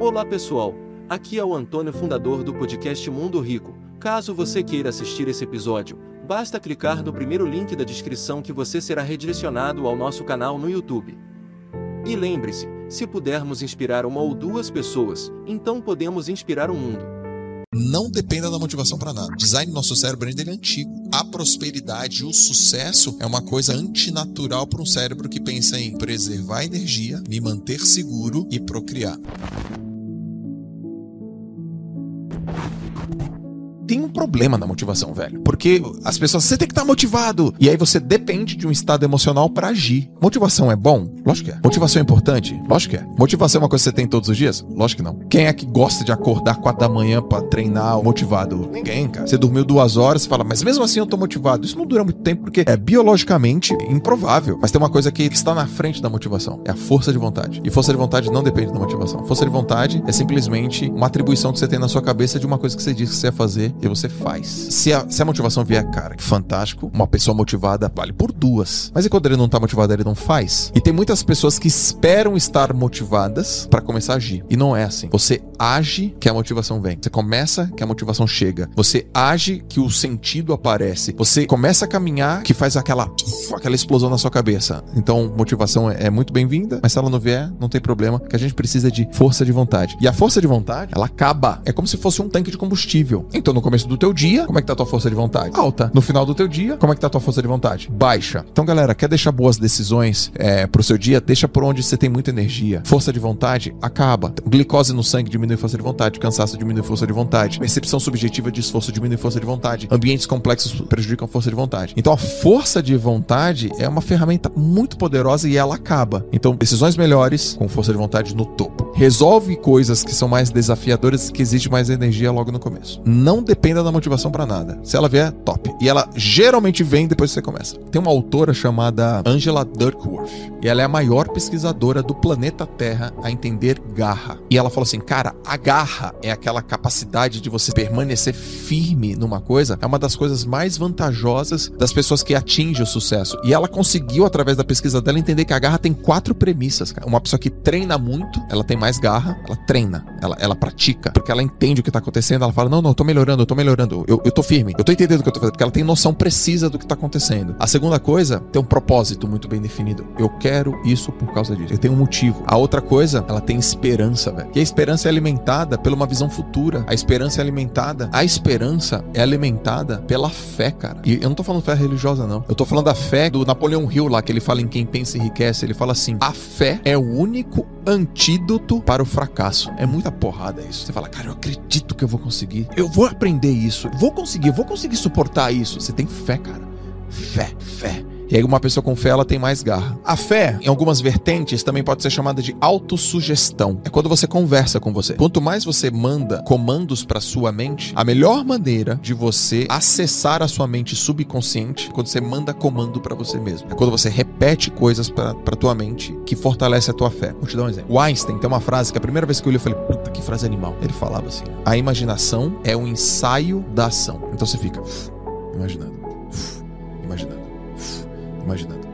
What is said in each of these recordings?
Olá pessoal, aqui é o Antônio, fundador do podcast Mundo Rico. Caso você queira assistir esse episódio, basta clicar no primeiro link da descrição que você será redirecionado ao nosso canal no YouTube. E lembre-se, se pudermos inspirar uma ou duas pessoas, então podemos inspirar o mundo não dependa da motivação para nada. Design do nosso cérebro ainda é antigo. A prosperidade, o sucesso é uma coisa antinatural para um cérebro que pensa em preservar energia, me manter seguro e procriar. Thank you. Tem um problema na motivação, velho. Porque as pessoas, você tem que estar tá motivado. E aí você depende de um estado emocional para agir. Motivação é bom? Lógico que é. Motivação é importante? Lógico que é. Motivação é uma coisa que você tem todos os dias? Lógico que não. Quem é que gosta de acordar quatro da manhã para treinar motivado? Ninguém, cara. Você dormiu duas horas, fala, mas mesmo assim eu tô motivado. Isso não dura muito tempo porque é biologicamente improvável. Mas tem uma coisa que está na frente da motivação: é a força de vontade. E força de vontade não depende da motivação. Força de vontade é simplesmente uma atribuição que você tem na sua cabeça de uma coisa que você diz que você ia fazer e você faz. Se a, se a motivação vier, cara, fantástico, uma pessoa motivada vale por duas. Mas e quando ele não tá motivado, ele não faz? E tem muitas pessoas que esperam estar motivadas para começar a agir. E não é assim. Você age que a motivação vem. Você começa que a motivação chega. Você age que o sentido aparece. Você começa a caminhar que faz aquela, aquela explosão na sua cabeça. Então, motivação é, é muito bem-vinda, mas se ela não vier, não tem problema, que a gente precisa de força de vontade. E a força de vontade, ela acaba. É como se fosse um tanque de combustível. Então, no começo do teu dia, como é que tá a tua força de vontade? Alta. No final do teu dia, como é que tá a tua força de vontade? Baixa. Então, galera, quer deixar boas decisões é, pro seu dia? Deixa por onde você tem muita energia. Força de vontade acaba. Glicose no sangue diminui força de vontade. Cansaço diminui força de vontade. Percepção subjetiva de esforço diminui força de vontade. Ambientes complexos prejudicam força de vontade. Então, a força de vontade é uma ferramenta muito poderosa e ela acaba. Então, decisões melhores com força de vontade no topo. Resolve coisas que são mais desafiadoras que exigem mais energia logo no começo. Não dependa da motivação para nada. Se ela vier, top. E ela geralmente vem depois que você começa. Tem uma autora chamada Angela Duckworth. E ela é a maior pesquisadora do planeta Terra a entender garra. E ela falou assim: cara, a garra é aquela capacidade de você permanecer firme numa coisa. É uma das coisas mais vantajosas das pessoas que atingem o sucesso. E ela conseguiu, através da pesquisa dela, entender que a garra tem quatro premissas. Cara. Uma pessoa que treina muito, ela tem mais garra, ela treina, ela, ela pratica, porque ela entende o que tá acontecendo. Ela fala: não, não, eu tô melhorando, tô melhorando. Eu, eu tô firme. Eu tô entendendo o que eu tô fazendo, porque ela tem noção precisa do que tá acontecendo. A segunda coisa, tem um propósito muito bem definido. Eu quero isso por causa disso. Eu tenho um motivo. A outra coisa, ela tem esperança, velho. E a esperança é alimentada pela uma visão futura. A esperança é alimentada. A esperança é alimentada pela fé, cara. E eu não tô falando fé religiosa, não. Eu tô falando da fé do Napoleão Hill lá, que ele fala em quem pensa enriquece. Ele fala assim: a fé é o único antídoto para o fracasso. É muita porrada isso. Você fala, cara, eu acredito que eu vou conseguir. Eu vou aprender isso. Vou conseguir, vou conseguir suportar isso. Você tem fé, cara. Fé, fé. E aí uma pessoa com fé, ela tem mais garra. A fé, em algumas vertentes, também pode ser chamada de autossugestão. É quando você conversa com você. Quanto mais você manda comandos para sua mente, a melhor maneira de você acessar a sua mente subconsciente é quando você manda comando para você mesmo. É quando você repete coisas para tua mente que fortalece a tua fé. Vou te dar um exemplo. O Einstein tem uma frase que a primeira vez que eu li eu falei, que frase animal. Ele falava assim: "A imaginação é o ensaio da ação". Então você fica imaginando, imaginando imaginando.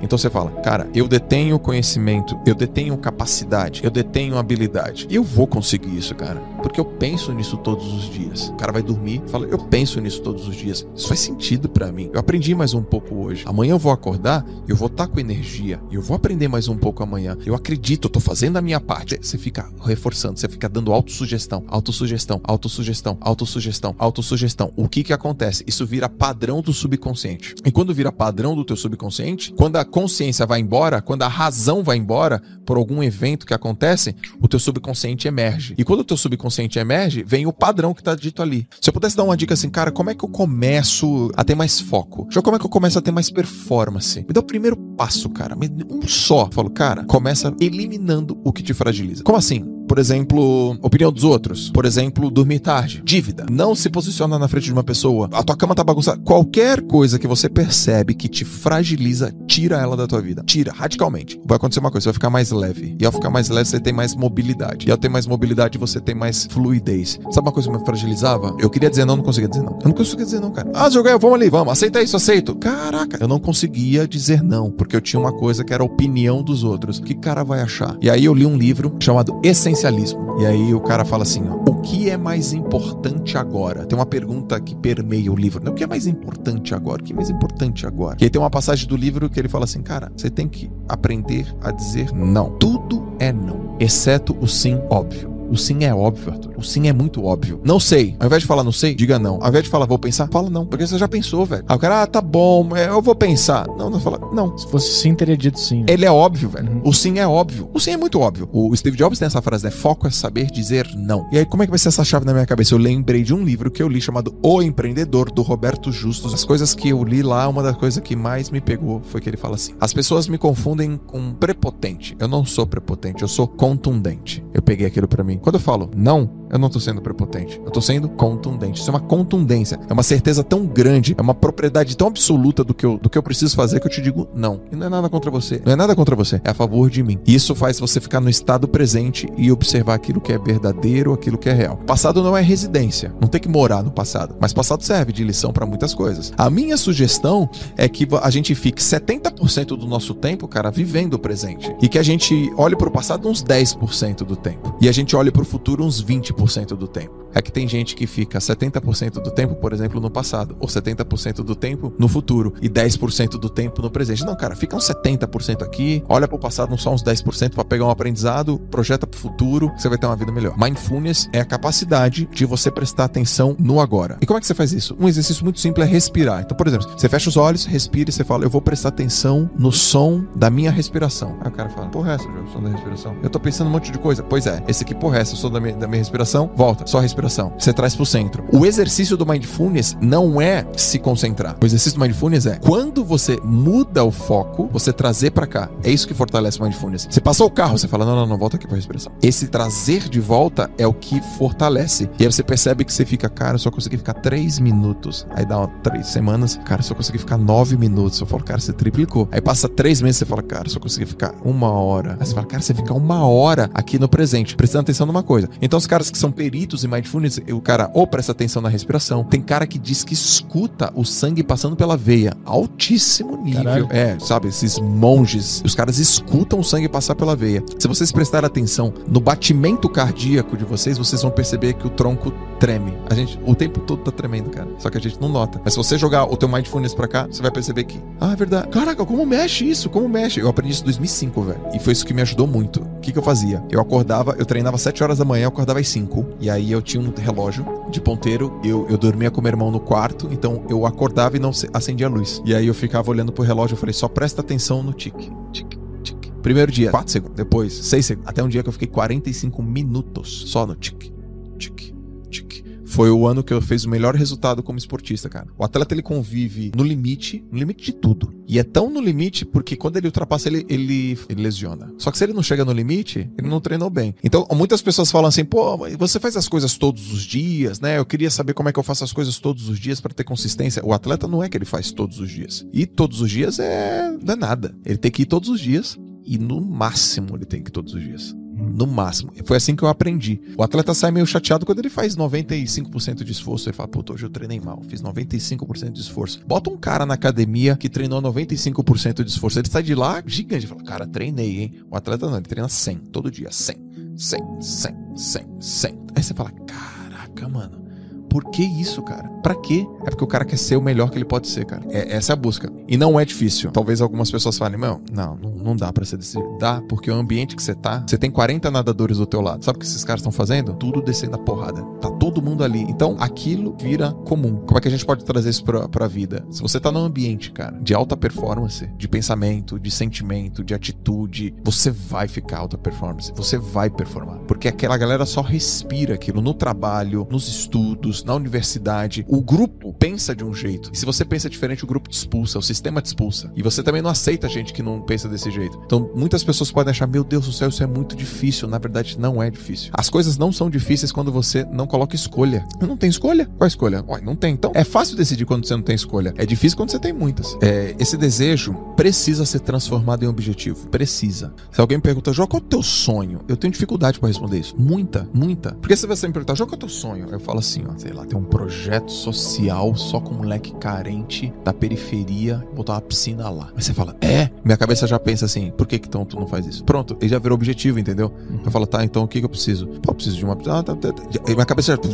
Então você fala, cara, eu detenho conhecimento, eu detenho capacidade, eu detenho habilidade. Eu vou conseguir isso, cara. Porque eu penso nisso todos os dias. O cara vai dormir fala, eu penso nisso todos os dias. Isso faz sentido para mim. Eu aprendi mais um pouco hoje. Amanhã eu vou acordar, eu vou estar tá com energia. Eu vou aprender mais um pouco amanhã. Eu acredito, eu tô fazendo a minha parte. Você fica reforçando, você fica dando autossugestão, autossugestão, autossugestão, autossugestão, autossugestão. O que que acontece? Isso vira padrão do subconsciente. E quando vira padrão do teu subconsciente, quando a consciência vai embora, quando a razão vai embora por algum evento que acontece, o teu subconsciente emerge. E quando o teu subconsciente emerge, vem o padrão que está dito ali. Se eu pudesse dar uma dica assim, cara, como é que eu começo a ter mais foco? Já como é que eu começo a ter mais performance? Me dá o primeiro passo, cara. Um só. Eu falo, cara, começa eliminando o que te fragiliza. Como assim? Por exemplo, opinião dos outros. Por exemplo, dormir tarde. Dívida. Não se posiciona na frente de uma pessoa. A tua cama tá bagunçada. Qualquer coisa que você percebe que te fragiliza, tira ela da tua vida. Tira, radicalmente. Vai acontecer uma coisa, você vai ficar mais leve. E ao ficar mais leve, você tem mais mobilidade. E ao ter mais mobilidade, você tem mais fluidez. Sabe uma coisa que me fragilizava? Eu queria dizer não, não conseguia dizer não. Eu não conseguia dizer não, cara. Ah, jogar, vamos ali, vamos. Aceita isso, aceito. Caraca, eu não conseguia dizer não, porque eu tinha uma coisa que era a opinião dos outros. O que cara vai achar? E aí eu li um livro chamado Essencial existencialismo. E aí o cara fala assim: ó, o que é mais importante agora? Tem uma pergunta que permeia o livro. Né? O que é mais importante agora? O que é mais importante agora? E aí tem uma passagem do livro que ele fala assim: cara, você tem que aprender a dizer não. Tudo é não, exceto o sim óbvio. O sim é óbvio, Arthur. O sim é muito óbvio. Não sei. Ao invés de falar não sei, diga não. Ao invés de falar vou pensar, fala não. Porque você já pensou, velho. Aí o cara, ah, tá bom, é, eu vou pensar. Não, não fala, não. Se fosse sim, teria dito sim. Ele é óbvio, velho. Uhum. O sim é óbvio. O sim é muito óbvio. O Steve Jobs tem essa frase, né? Foco é saber dizer não. E aí, como é que vai ser essa chave na minha cabeça? Eu lembrei de um livro que eu li chamado O Empreendedor, do Roberto Justus. As coisas que eu li lá, uma das coisas que mais me pegou foi que ele fala assim: as pessoas me confundem com prepotente. Eu não sou prepotente, eu sou contundente. Eu peguei aquilo para mim. Quando eu falo não, eu não tô sendo prepotente. Eu tô sendo contundente. Isso é uma contundência. É uma certeza tão grande, é uma propriedade tão absoluta do que eu, do que eu preciso fazer que eu te digo não. E não é nada contra você. Não é nada contra você. É a favor de mim. E isso faz você ficar no estado presente e observar aquilo que é verdadeiro, aquilo que é real. Passado não é residência. Não tem que morar no passado. Mas passado serve de lição para muitas coisas. A minha sugestão é que a gente fique 70% do nosso tempo, cara, vivendo o presente. E que a gente olhe pro passado uns 10% do tempo. E a gente olhe pro futuro uns 20% do tempo é que tem gente que fica 70% do tempo, por exemplo, no passado, ou 70% do tempo no futuro e 10% do tempo no presente. Não, cara, fica uns 70% aqui, olha pro passado, não só uns 10% para pegar um aprendizado, projeta pro futuro, você vai ter uma vida melhor. Mindfulness é a capacidade de você prestar atenção no agora. E como é que você faz isso? Um exercício muito simples é respirar. Então, por exemplo, você fecha os olhos, respira e você fala, eu vou prestar atenção no som da minha respiração. Aí o cara fala, porra, é essa, o som da respiração. Eu tô pensando um monte de coisa. Pois é, esse aqui, porra, é essa, o som da minha, da minha respiração. Volta, só respiração. Você traz pro centro. O exercício do mindfulness não é se concentrar. O exercício do mindfulness é quando você muda o foco, você trazer para cá. É isso que fortalece o mindfulness. Você passou o carro, você fala: "Não, não, não, volta aqui para respiração". Esse trazer de volta é o que fortalece. E aí você percebe que você fica, cara, eu só consegui ficar três minutos. Aí dá três semanas, cara, eu só consegui ficar nove minutos. Eu falo, cara, você triplicou. Aí passa três meses, você fala, cara, eu só consegui ficar uma hora. Aí você fala, cara, você fica uma hora aqui no presente, prestando atenção numa coisa. Então, os caras que são peritos em mindfulness o cara ou presta atenção na respiração. Tem cara que diz que escuta o sangue passando pela veia. Altíssimo nível. Caralho. É, sabe? Esses monges. Os caras escutam o sangue passar pela veia. Se vocês prestarem atenção no batimento cardíaco de vocês, vocês vão perceber que o tronco treme. A gente, o tempo todo tá tremendo, cara. Só que a gente não nota. Mas se você jogar o teu mindfulness pra cá, você vai perceber que, ah, é verdade. Caraca, como mexe isso? Como mexe? Eu aprendi isso em 2005, velho. E foi isso que me ajudou muito. O que, que eu fazia? Eu acordava, eu treinava 7 horas da manhã, eu acordava às 5. E aí eu tinha um relógio de ponteiro. Eu, eu dormia com meu irmão no quarto, então eu acordava e não acendia a luz. E aí eu ficava olhando pro relógio e falei, só presta atenção no tique. Tique. tique. Primeiro dia, 4 segundos. Depois, 6 segundos. Até um dia que eu fiquei 45 minutos só no. Tique foi o ano que eu fiz o melhor resultado como esportista, cara. O atleta ele convive no limite, no limite de tudo. E é tão no limite porque quando ele ultrapassa, ele, ele, ele lesiona. Só que se ele não chega no limite, ele não treinou bem. Então, muitas pessoas falam assim, pô, você faz as coisas todos os dias, né? Eu queria saber como é que eu faço as coisas todos os dias para ter consistência. O atleta não é que ele faz todos os dias. E todos os dias é, não é nada. Ele tem que ir todos os dias e no máximo ele tem que ir todos os dias. No máximo. Foi assim que eu aprendi. O atleta sai meio chateado quando ele faz 95% de esforço. Ele fala, puta, hoje eu treinei mal, fiz 95% de esforço. Bota um cara na academia que treinou 95% de esforço. Ele sai de lá gigante. Fala, cara, treinei, hein? O atleta não, ele treina 100, todo dia. 100, 100, 100, 100, 100. Aí você fala, caraca, mano. Por que isso, cara? Pra quê? É porque o cara quer ser o melhor que ele pode ser, cara. É, essa é a busca. E não é difícil. Talvez algumas pessoas falem, não, não, não dá pra ser desse. Dá, porque o ambiente que você tá, você tem 40 nadadores do teu lado. Sabe o que esses caras estão fazendo? Tudo descendo a porrada. Tá todo mundo ali. Então, aquilo vira comum. Como é que a gente pode trazer isso pra, pra vida? Se você tá num ambiente, cara, de alta performance, de pensamento, de sentimento, de atitude, você vai ficar alta performance. Você vai performar. Porque aquela galera só respira aquilo no trabalho, nos estudos, na universidade, o grupo pensa de um jeito. E se você pensa diferente, o grupo te expulsa, o sistema te expulsa. E você também não aceita gente que não pensa desse jeito. Então, muitas pessoas podem achar, meu Deus do céu, isso é muito difícil. Na verdade, não é difícil. As coisas não são difíceis quando você não coloca escolha. Eu não tenho escolha? Qual escolha? Ué, não tem. Então, é fácil decidir quando você não tem escolha. É difícil quando você tem muitas. É, esse desejo precisa ser transformado em objetivo. Precisa. Se alguém me pergunta, Jó, qual é o teu sonho? Eu tenho dificuldade para responder isso. Muita, muita. Porque se você me perguntar, Jó, qual é o teu sonho? Eu falo assim, ó, sei lá, tem um projeto social só com moleque carente da periferia, botar uma piscina lá. Aí você fala, é? Minha cabeça já pensa assim, por que então tu não faz isso? Pronto, ele já virou objetivo, entendeu? Uhum. Eu falo, tá, então o que que eu preciso? Pô, eu preciso de uma... Ah, tá, tá, tá. Minha cabeça já...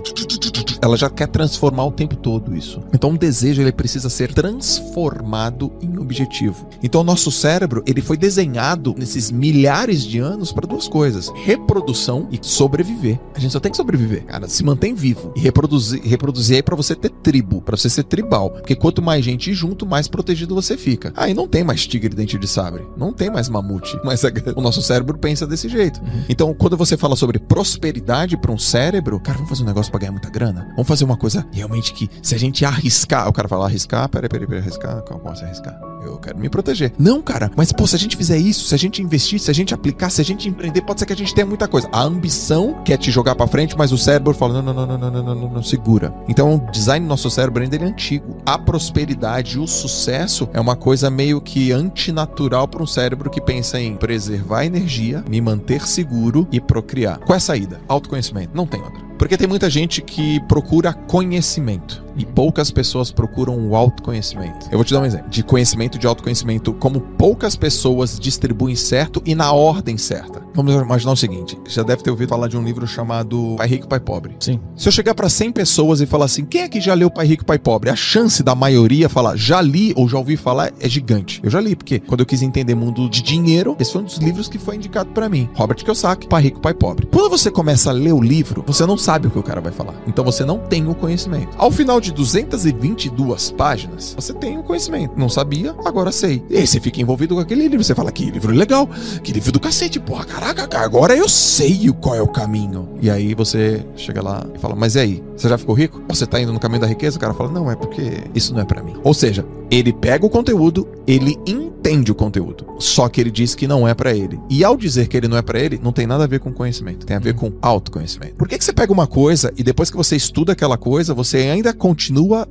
Ela já quer transformar o tempo todo isso. Então um desejo, ele precisa ser transformado em objetivo. Então o nosso cérebro, ele foi desenhado nesses milhares de anos para duas coisas: reprodução e sobreviver. A gente só tem que sobreviver, cara. Se mantém vivo e reproduzir, reproduzir aí para você ter tribo, para você ser tribal. Porque quanto mais gente junto, mais protegido você fica. Aí não tem mais tigre dente de sabre, não tem mais mamute. Mas o nosso cérebro pensa desse jeito. Uhum. Então, quando você fala sobre prosperidade para um cérebro, cara, vamos fazer um negócio para ganhar muita grana. Vamos fazer uma coisa realmente que, se a gente arriscar, o cara fala arriscar, peraí, peraí, peraí, arriscar, como posso arriscar? Eu quero me proteger. Não, cara, mas pô, se a gente fizer isso, se a gente investir, se a gente aplicar, se a gente empreender, pode ser que a gente tenha muita coisa. A ambição quer te jogar para frente, mas o cérebro fala: não, não, não, não, não, não, não, não, segura. Então, o design do nosso cérebro ainda é antigo. A prosperidade o sucesso é uma coisa meio que antinatural para um cérebro que pensa em preservar energia, me manter seguro e procriar. Qual é a saída? Autoconhecimento. Não tem outra. Porque tem muita gente que procura conhecimento e poucas pessoas procuram o autoconhecimento. Eu vou te dar um exemplo de conhecimento de autoconhecimento, como poucas pessoas distribuem certo e na ordem certa. Vamos imaginar o seguinte: já deve ter ouvido falar de um livro chamado Pai Rico, Pai Pobre. Sim. Se eu chegar para 100 pessoas e falar assim, quem é que já leu Pai Rico, Pai Pobre? A chance da maioria falar já li ou já ouvi falar é gigante. Eu já li, porque quando eu quis entender mundo de dinheiro, esse foi um dos livros que foi indicado para mim. Robert Kiyosaki, Pai Rico, Pai Pobre. Quando você começa a ler o livro, você não sabe o que o cara vai falar. Então você não tem o conhecimento. Ao final de 222 páginas, você tem o conhecimento. Não sabia, agora sei. E aí você fica envolvido com aquele livro. Você fala, que livro legal, que livro do cacete, porra, caraca, agora eu sei qual é o caminho. E aí você chega lá e fala, mas e aí? Você já ficou rico? Você tá indo no caminho da riqueza? O cara fala, não, é porque isso não é para mim. Ou seja, ele pega o conteúdo, ele entende o conteúdo, só que ele diz que não é para ele. E ao dizer que ele não é para ele, não tem nada a ver com conhecimento, tem a ver com autoconhecimento. Por que, que você pega uma coisa e depois que você estuda aquela coisa, você ainda continua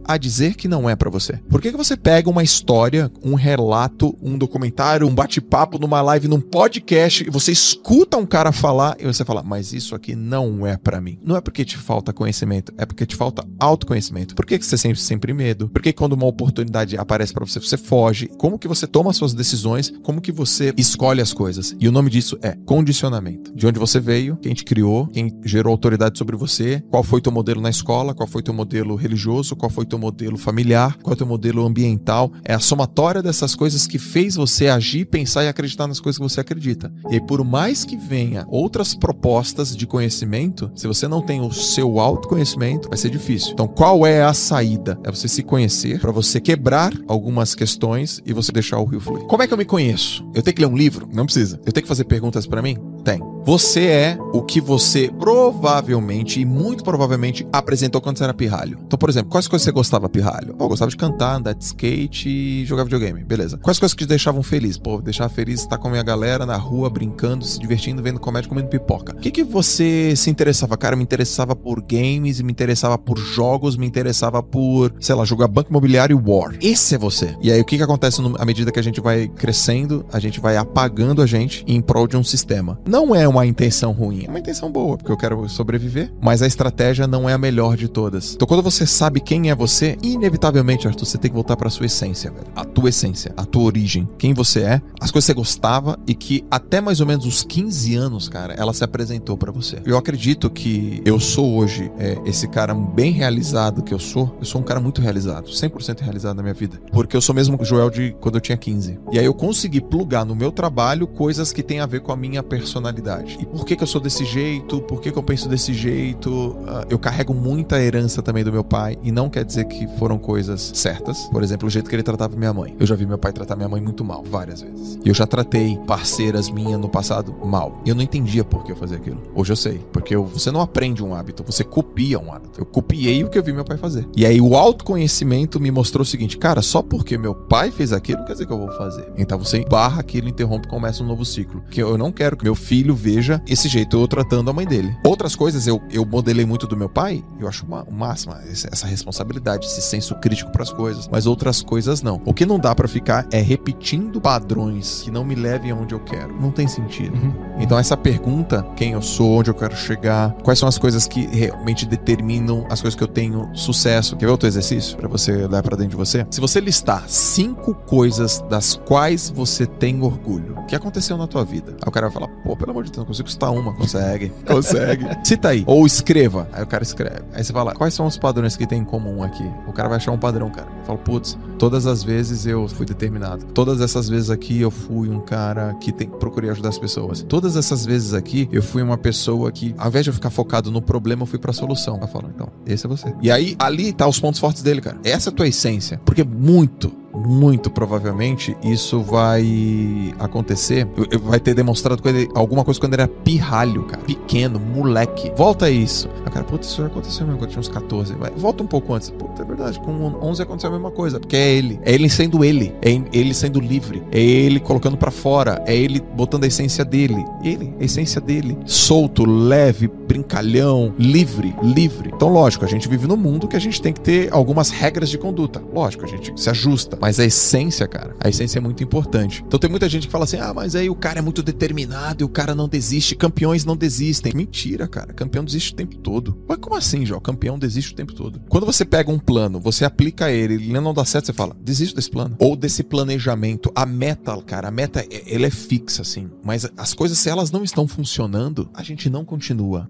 a dizer que não é para você? Por que, que você pega uma história, um relato, um documentário, um bate-papo numa live, num podcast, e você escuta um cara falar e você fala, mas isso aqui não é para mim? Não é porque te falta conhecimento, é porque te falta autoconhecimento. Por que, que você sempre sempre medo? Por que quando uma oportunidade aparece para você, você foge? Como que você toma suas decisões? Como que você escolhe as coisas? E o nome disso é condicionamento. De onde você veio, quem te criou, quem gerou autoridade sobre você, qual foi teu modelo na escola, qual foi teu modelo religioso, qual foi teu modelo familiar, qual é teu modelo ambiental. É a somatória dessas coisas que fez você agir, pensar e acreditar nas coisas que você acredita. E por mais que venha outras propostas de conhecimento, se você não tem o seu autoconhecimento, vai ser difícil. Então, qual é a saída? É você se conhecer para você quebrar algumas questões e você deixar o rio fluir. Como é que eu me conheço? Eu tenho que ler um livro? Não precisa. Eu tenho que fazer perguntas para mim? Tem. Você é o que você provavelmente e muito provavelmente apresentou quando você era pirralho. Então, por exemplo, quais coisas você gostava pirralho? Pô, eu gostava de cantar, andar de skate e jogar videogame. Beleza. Quais coisas que te deixavam feliz? Pô, deixar feliz estar com a minha galera na rua, brincando, se divertindo, vendo comédia, comendo pipoca. O que, que você se interessava? Cara, me interessava por games, me interessava por jogos, me interessava por, sei lá, jogar Banco Imobiliário War. Esse é você. E aí, o que, que acontece no, à medida que a gente vai crescendo, a gente vai apagando a gente em prol de um sistema. Não é uma intenção ruim, é uma intenção boa, porque eu quero sobreviver, mas a estratégia não é a melhor de todas. Então, quando você sabe quem é você, inevitavelmente, Arthur, você tem que voltar para sua essência, velho. A tua essência, a tua origem, quem você é, as coisas que você gostava e que até mais ou menos os 15 anos, cara, ela se apresentou para você. Eu acredito que eu sou hoje é, esse cara bem realizado que eu sou. Eu sou um cara muito realizado, 100% realizado na minha vida, porque eu sou mesmo o Joel de quando eu tinha 15. E aí eu consegui plugar no meu trabalho coisas que têm a ver com a minha personalidade. E por que, que eu sou desse jeito? Por que, que eu penso desse jeito? Uh, eu carrego muita herança também do meu pai, e não quer dizer que foram coisas certas. Por exemplo, o jeito que ele tratava minha mãe. Eu já vi meu pai tratar minha mãe muito mal, várias vezes. E eu já tratei parceiras minhas no passado mal. Eu não entendia por que eu fazia aquilo. Hoje eu sei. Porque eu, você não aprende um hábito, você copia um hábito. Eu copiei o que eu vi meu pai fazer. E aí o autoconhecimento me mostrou o seguinte: cara, só porque meu pai fez aquilo, não quer dizer que eu vou fazer. Então você barra aquilo, interrompe e começa um novo ciclo. Que eu não quero que meu filho filho veja esse jeito eu tratando a mãe dele. Outras coisas eu, eu modelei muito do meu pai, eu acho uma, o máximo essa responsabilidade, esse senso crítico para as coisas, mas outras coisas não. O que não dá para ficar é repetindo padrões que não me levem aonde eu quero. Não tem sentido. Uhum. Então essa pergunta, quem eu sou, onde eu quero chegar, quais são as coisas que realmente determinam as coisas que eu tenho sucesso. Quer ver outro exercício para você olhar para dentro de você? Se você listar cinco coisas das quais você tem orgulho, o que aconteceu na tua vida? Aí o cara vai falar, pô, pelo amor de Deus, não consigo citar uma. Consegue, consegue. Cita aí. Ou escreva. Aí o cara escreve. Aí você fala, quais são os padrões que tem em comum aqui? O cara vai achar um padrão, cara. Fala, putz, todas as vezes eu fui determinado. Todas essas vezes aqui eu fui um cara que tem, procurei ajudar as pessoas. Todas essas vezes aqui eu fui uma pessoa que, ao invés de eu ficar focado no problema, eu fui pra solução. Ela fala, então, esse é você. E aí, ali tá os pontos fortes dele, cara. Essa é a tua essência. Porque muito muito provavelmente isso vai acontecer. Vai ter demonstrado alguma coisa quando ele era pirralho, cara. Pequeno, moleque. Volta a isso. Ah, cara, puta, isso aconteceu mesmo quando tinha uns 14. Vai, volta um pouco antes. Puta, é verdade. Com 11 aconteceu a mesma coisa. Porque é ele. É ele sendo ele. É ele sendo livre. É ele colocando para fora. É ele botando a essência dele. Ele, a essência dele. Solto, leve, brincalhão, livre, livre. Então, lógico, a gente vive num mundo que a gente tem que ter algumas regras de conduta. Lógico, a gente se ajusta. Mas a essência, cara, a essência é muito importante. Então tem muita gente que fala assim: ah, mas aí o cara é muito determinado e o cara não desiste. Campeões não desistem. Mentira, cara. Campeão desiste o tempo todo. Mas como assim, Jó? Campeão desiste o tempo todo. Quando você pega um plano, você aplica ele, ele não dá certo, você fala: desisto desse plano. Ou desse planejamento. A meta, cara, a meta, ela é fixa, assim. Mas as coisas, se elas não estão funcionando, a gente não continua.